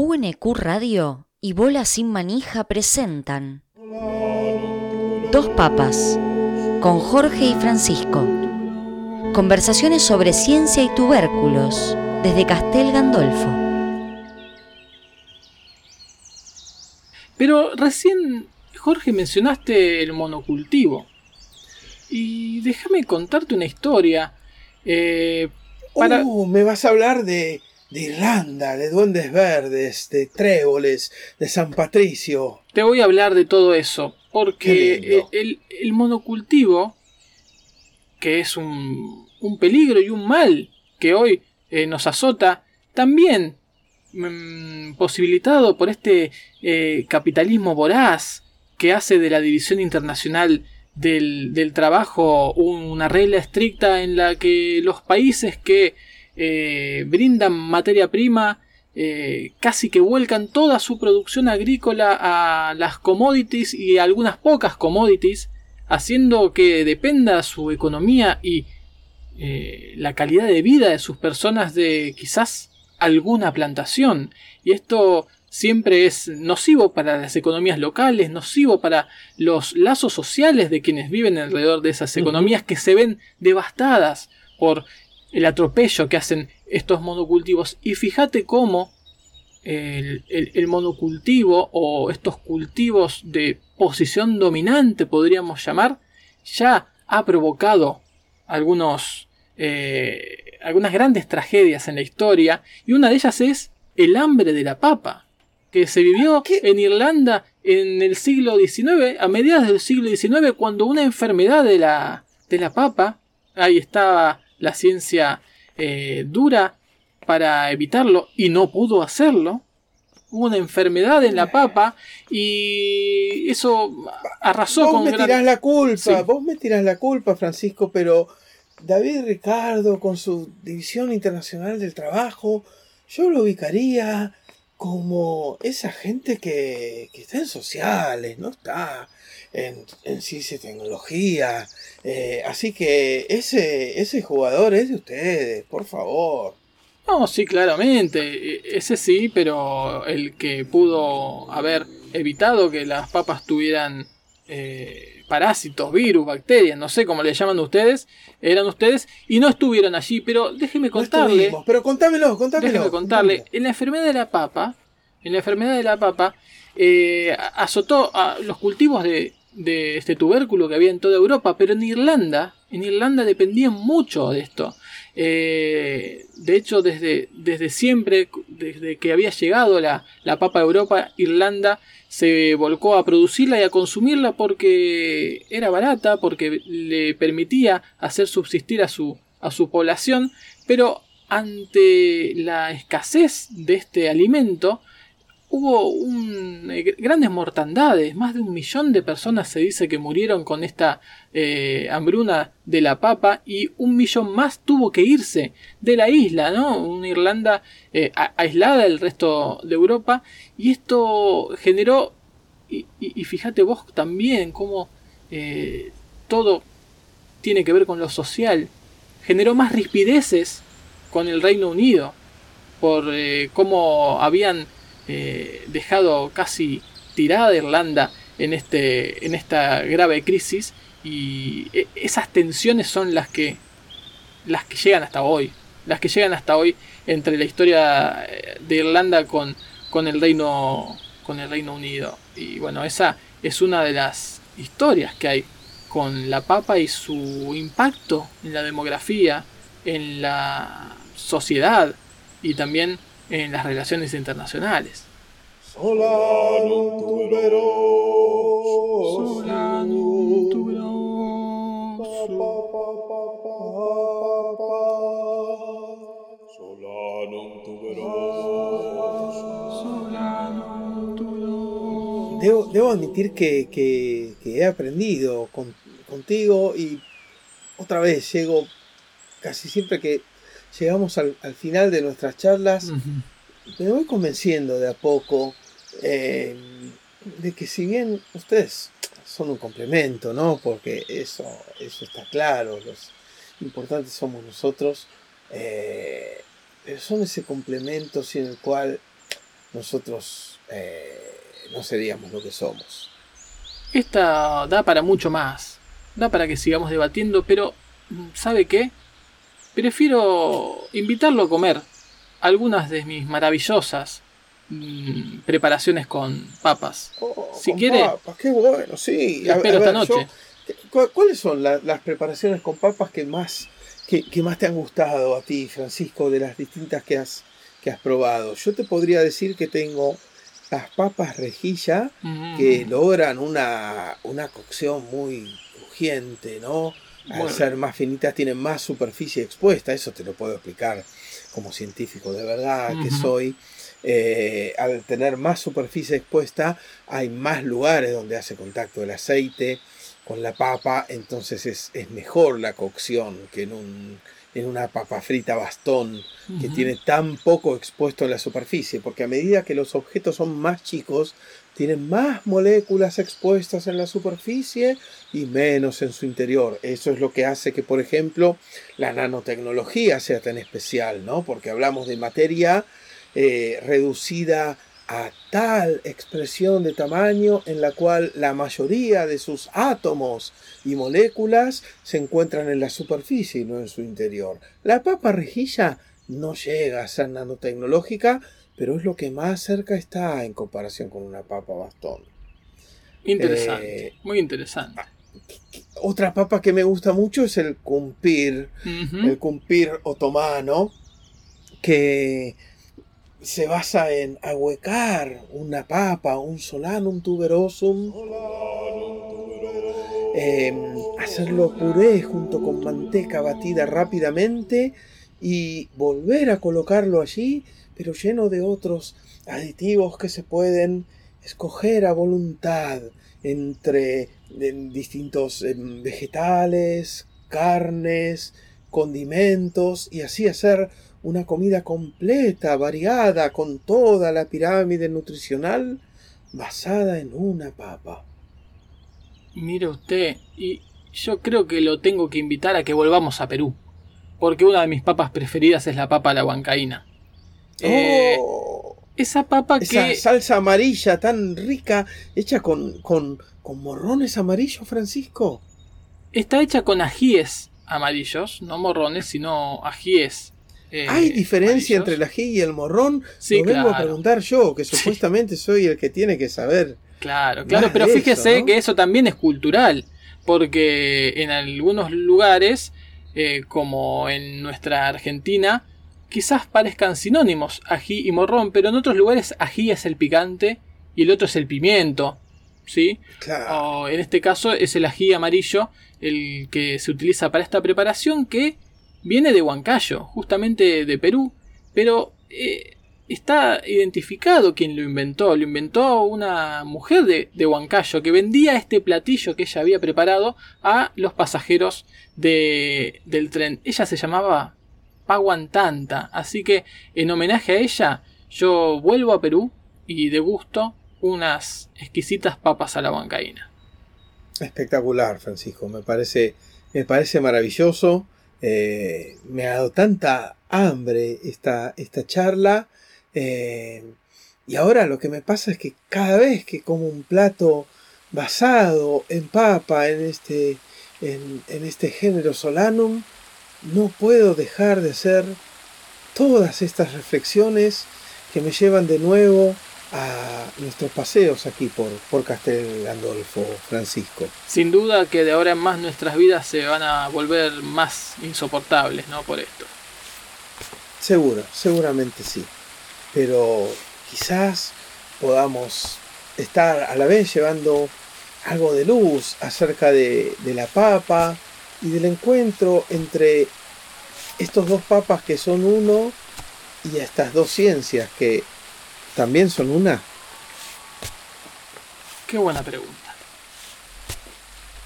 UNQ Radio y Bola Sin Manija presentan Dos Papas con Jorge y Francisco. Conversaciones sobre ciencia y tubérculos desde Castel Gandolfo. Pero recién, Jorge, mencionaste el monocultivo. Y déjame contarte una historia. Eh, para... Uh, me vas a hablar de, de Irlanda, de duendes verdes, de tréboles, de San Patricio. Te voy a hablar de todo eso, porque el, el, monocultivo, que es un, un, peligro y un mal que hoy eh, nos azota, también mm, posibilitado por este eh, capitalismo voraz que hace de la división internacional del, del, trabajo una regla estricta en la que los países que eh, brindan materia prima eh, casi que vuelcan toda su producción agrícola a las commodities y algunas pocas commodities haciendo que dependa su economía y eh, la calidad de vida de sus personas de quizás alguna plantación. Y esto siempre es nocivo para las economías locales, nocivo para los lazos sociales de quienes viven alrededor de esas economías que se ven devastadas por el atropello que hacen estos monocultivos. Y fíjate cómo el, el, monocultivo o estos cultivos de posición dominante, podríamos llamar, ya ha provocado algunos, eh, algunas grandes tragedias en la historia. Y una de ellas es el hambre de la papa que se vivió en Irlanda en el siglo XIX, a mediados del siglo XIX, cuando una enfermedad de la, de la papa, ahí estaba la ciencia eh, dura para evitarlo y no pudo hacerlo. Hubo una enfermedad en la papa y eso arrasó vos con... Me tirás la culpa, vos me tirás la culpa, Francisco, pero David Ricardo con su División Internacional del Trabajo, yo lo ubicaría como esa gente que, está en sociales, no está en, ciencia y tecnología. Eh, así que ese, ese jugador es de ustedes, por favor. No, sí, claramente. E, ese sí, pero el que pudo haber evitado que las papas tuvieran eh, parásitos, virus, bacterias, no sé cómo le llaman ustedes, eran ustedes y no estuvieron allí. Pero déjeme contarle. pero contámelo, contámelo. Déjeme contarle. En la enfermedad de la papa, en la enfermedad de la papa, eh, azotó a los cultivos de, de este tubérculo que había en toda Europa, pero en Irlanda, en Irlanda dependían mucho de esto. Eh, de hecho, desde, desde siempre, desde que había llegado la, la papa a Europa, Irlanda se volcó a producirla y a consumirla porque era barata, porque le permitía hacer subsistir a su, a su población, pero ante la escasez de este alimento, hubo un, eh, grandes mortandades, más de un millón de personas se dice que murieron con esta eh, hambruna de la papa y un millón más tuvo que irse de la isla, ¿no? Una Irlanda eh, aislada del resto de Europa. Y esto generó, y, y, fíjate vos también cómo todo tiene que ver con lo social, generó más rispideces con el Reino Unido por cómo habían eh, dejado casi tirada Irlanda en, este, en esta grave crisis y e, esas tensiones son las que, las que llegan hasta hoy, las que llegan hasta hoy entre la historia eh, de Irlanda con, con, el, Reino, con el Reino Unido. Y bueno, esa es una de las historias que hay con la papa y su impacto en la demografía, en la sociedad y también en las relaciones internacionales. Debo, debo admitir que, que, he aprendido contigo y otra vez llego casi siempre que llegamos al, al final de nuestras charlas, me voy convenciendo de a poco eh, de que si bien ustedes son un complemento, ¿no? Porque eso, eso está claro, los importantes somos nosotros, eh, pero son ese complemento sin el cual nosotros eh, no seríamos lo que somos. Esta da para mucho más, da para que sigamos debatiendo, pero ¿sabe qué? Prefiero invitarlo a comer algunas de mis maravillosas mm, preparaciones con papas. Oh, si con quiere, papas, qué bueno, sí. A- espero a ver, esta noche. yo- ¿cu- ¿Cuáles son la- las preparaciones con papas que más, que, que más te han gustado a ti, Francisco, de las distintas que has, que has probado? Yo te podría decir que tengo las papas rejilla Mm, que logran una, una cocción muy crujiente, ¿no? Al Bueno. ser más finitas tienen más superficie expuesta, eso te lo puedo explicar como científico de verdad que soy. Eh, al tener más superficie expuesta hay más lugares donde hace contacto el aceite con la papa, entonces es, es mejor la cocción que en, un, en una papa frita bastón que tiene tan poco expuesto en la superficie, porque a medida que los objetos son más chicos, tienen más moléculas expuestas en la superficie y menos en su interior. Eso es lo que hace que, por ejemplo, la nanotecnología sea tan especial, ¿no? Porque hablamos de materia eh, reducida a tal expresión de tamaño en la cual la mayoría de sus átomos y moléculas se encuentran en la superficie y no en su interior. La papa rejilla no llega a ser nanotecnológica, pero es lo que más cerca está en comparación con una papa bastón. Interesante, eh, muy interesante. Otra papa que me gusta mucho es el kumpir, Ujú. el kumpir otomano, que se basa en ahuecar una papa, un solanum tuberosum, eh, hacerlo puré junto con manteca batida rápidamente y volver a colocarlo allí, pero lleno de otros aditivos que se pueden escoger a voluntad entre distintos em, vegetales, carnes, condimentos y así hacer una comida completa, variada, con toda la pirámide nutricional basada en una papa. Mire usted, y yo creo que lo tengo que invitar a que volvamos a Perú, porque una de mis papas preferidas es la papa a la huancaína. Eh, ¡Oh! esa papa Esa que salsa amarilla tan rica, hecha con, con, con morrones amarillos, Francisco. está hecha con ajíes amarillos, no morrones, sino ajíes. Eh, ¿Hay diferencia amarillos. entre el ají y el morrón? Sí, Lo vengo a preguntar yo, que supuestamente soy el que tiene que saber. Claro, claro, pero fíjese eso, ¿no? que eso también es cultural, porque en algunos lugares, eh, como en nuestra Argentina, quizás parezcan sinónimos ají y morrón, pero en otros lugares ají es el picante y el otro es el pimiento, ¿sí? Claro. O en este caso es el ají amarillo el que se utiliza para esta preparación que viene de Huancayo, justamente de Perú, pero eh, está identificado quien lo inventó. Lo inventó una mujer de, Huancayo que vendía este platillo que ella había preparado a los pasajeros de- del tren. Ella se llamaba Paguantanta, así que en homenaje a ella yo vuelvo a Perú y degusto unas exquisitas papas a la huancaína. Espectacular, Francisco. Me parece, me parece maravilloso. Eh, me ha dado tanta hambre esta, esta charla. Eh, y ahora lo que me pasa es que cada vez que como un plato basado en papa, en este, en, en este género solanum, no puedo dejar de hacer todas estas reflexiones que me llevan de nuevo a nuestros paseos aquí por, por Castel Gandolfo, Francisco. Sin duda que de ahora en más nuestras vidas se van a volver más insoportables, ¿no? Por esto. Seguro, seguramente sí. Pero quizás podamos estar a la vez llevando algo de luz acerca de, de la papa y del encuentro entre estos dos papas que son uno y estas dos ciencias que también son una. Qué buena pregunta.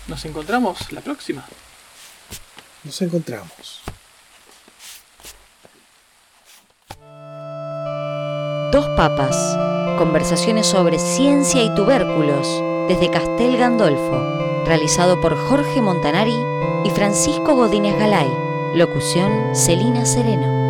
Nos encontramos la próxima. Nos encontramos. Dos papas. Conversaciones sobre ciencia y tubérculos desde Castel Gandolfo. Realizado por Jorge Montanari y Francisco Godínez Galay. Locución Celina Sereno.